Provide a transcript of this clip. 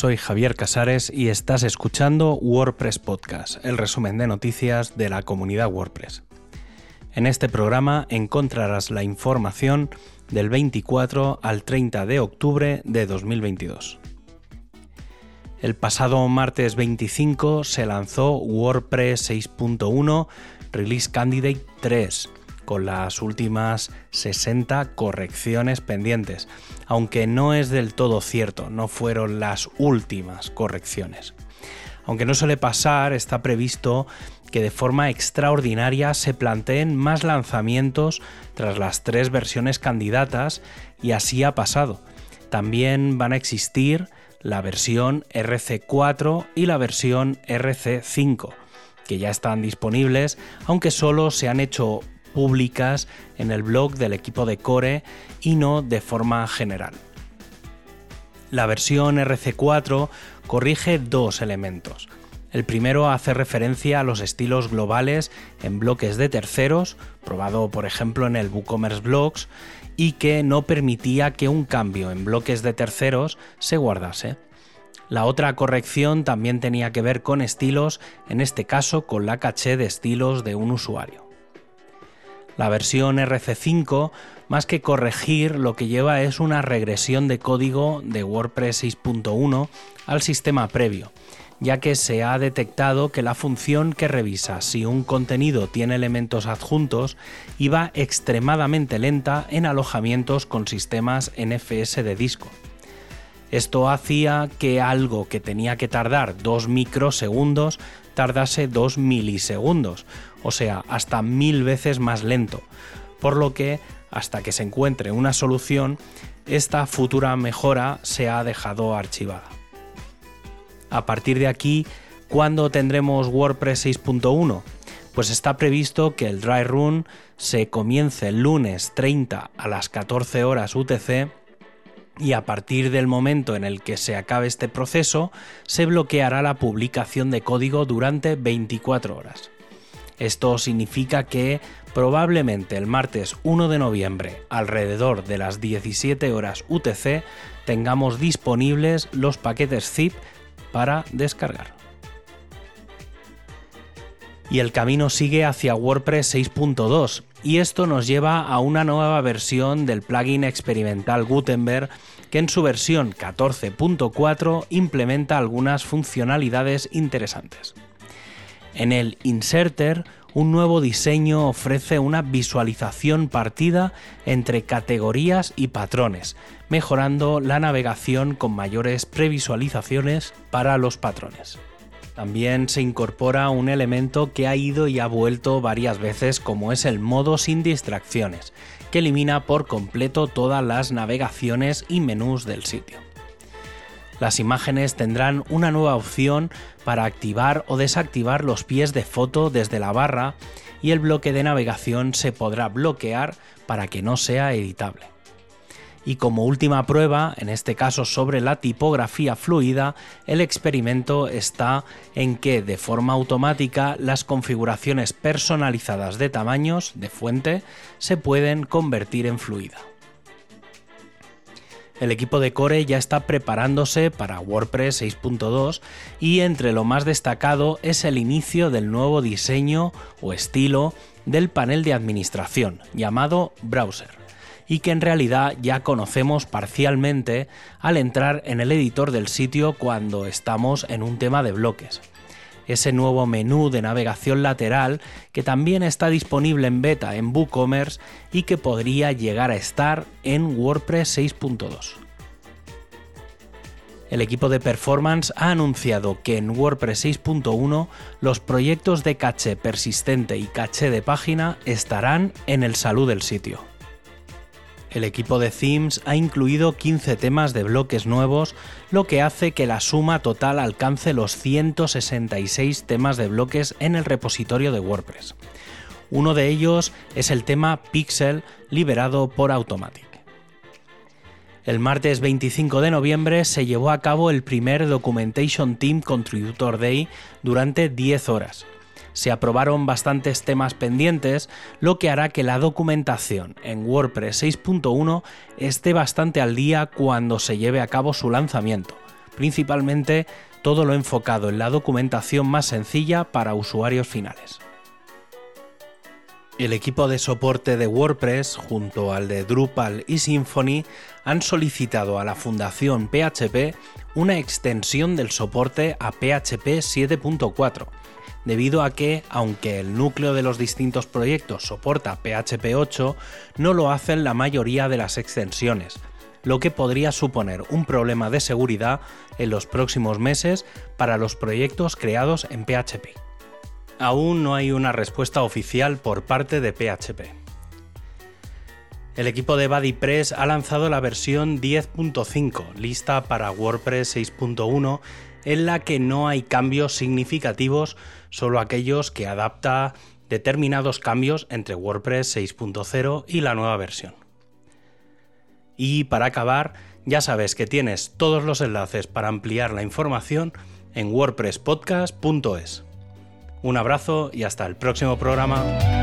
soy Javier Casares y estás escuchando WordPress Podcast, el resumen de noticias de la comunidad WordPress. En este programa encontrarás la información del 24 al 30 de octubre de 2022. El pasado martes 25 se lanzó WordPress 6.1 Release Candidate 3 con las últimas 60 correcciones pendientes, aunque no es del todo cierto, no fueron las últimas correcciones. Aunque no suele pasar, está previsto que de forma extraordinaria se planteen más lanzamientos tras las tres versiones candidatas y así ha pasado. También van a existir la versión RC4 y la versión RC5, que ya están disponibles, aunque solo se han hecho públicas en el blog del equipo de Core y no de forma general. La versión RC4 corrige dos elementos. El primero hace referencia a los estilos globales en bloques de terceros, probado por ejemplo en el WooCommerce Blocks, y que no permitía que un cambio en bloques de terceros se guardase. La otra corrección también tenía que ver con estilos, en este caso con la caché de estilos de un usuario. La versión RC5, más que corregir, lo que lleva es una regresión de código de WordPress 6.1 al sistema previo, ya que se ha detectado que la función que revisa si un contenido tiene elementos adjuntos iba extremadamente lenta en alojamientos con sistemas NFS de disco. Esto hacía que algo que tenía que tardar 2 microsegundos tardase 2 milisegundos, o sea, hasta mil veces más lento, por lo que hasta que se encuentre una solución, esta futura mejora se ha dejado archivada. A partir de aquí, ¿cuándo tendremos WordPress 6.1? Pues está previsto que el dry run se comience el lunes 30 a las 14 horas UTC y a partir del momento en el que se acabe este proceso, se bloqueará la publicación de código durante 24 horas. Esto significa que probablemente el martes 1 de noviembre, alrededor de las 17 horas UTC, tengamos disponibles los paquetes zip para descargar. Y el camino sigue hacia WordPress 6.2 y esto nos lleva a una nueva versión del plugin experimental Gutenberg que en su versión 14.4 implementa algunas funcionalidades interesantes. En el Inserter, un nuevo diseño ofrece una visualización partida entre categorías y patrones, mejorando la navegación con mayores previsualizaciones para los patrones. También se incorpora un elemento que ha ido y ha vuelto varias veces como es el modo sin distracciones, que elimina por completo todas las navegaciones y menús del sitio. Las imágenes tendrán una nueva opción para activar o desactivar los pies de foto desde la barra y el bloque de navegación se podrá bloquear para que no sea editable. Y como última prueba, en este caso sobre la tipografía fluida, el experimento está en que de forma automática las configuraciones personalizadas de tamaños de fuente se pueden convertir en fluida. El equipo de Core ya está preparándose para WordPress 6.2 y entre lo más destacado es el inicio del nuevo diseño o estilo del panel de administración llamado Browser y que en realidad ya conocemos parcialmente al entrar en el editor del sitio cuando estamos en un tema de bloques. Ese nuevo menú de navegación lateral que también está disponible en beta en WooCommerce y que podría llegar a estar en WordPress 6.2. El equipo de performance ha anunciado que en WordPress 6.1 los proyectos de caché persistente y caché de página estarán en el salud del sitio. El equipo de themes ha incluido 15 temas de bloques nuevos, lo que hace que la suma total alcance los 166 temas de bloques en el repositorio de WordPress. Uno de ellos es el tema Pixel liberado por Automatic. El martes 25 de noviembre se llevó a cabo el primer Documentation Team Contributor Day durante 10 horas se aprobaron bastantes temas pendientes, lo que hará que la documentación en WordPress 6.1 esté bastante al día cuando se lleve a cabo su lanzamiento, principalmente todo lo enfocado en la documentación más sencilla para usuarios finales. El equipo de soporte de WordPress, junto al de Drupal y Symfony, han solicitado a la Fundación PHP una extensión del soporte a PHP 7.4, debido a que, aunque el núcleo de los distintos proyectos soporta PHP 8, no lo hacen la mayoría de las extensiones, lo que podría suponer un problema de seguridad en los próximos meses para los proyectos creados en PHP aún no hay una respuesta oficial por parte de PHP. El equipo de BuddyPress ha lanzado la versión 10.5, lista para WordPress 6.1, en la que no hay cambios significativos, solo aquellos que adapta determinados cambios entre WordPress 6.0 y la nueva versión. Y para acabar, ya sabes que tienes todos los enlaces para ampliar la información en wordpresspodcast.es. Un abrazo y hasta el próximo programa.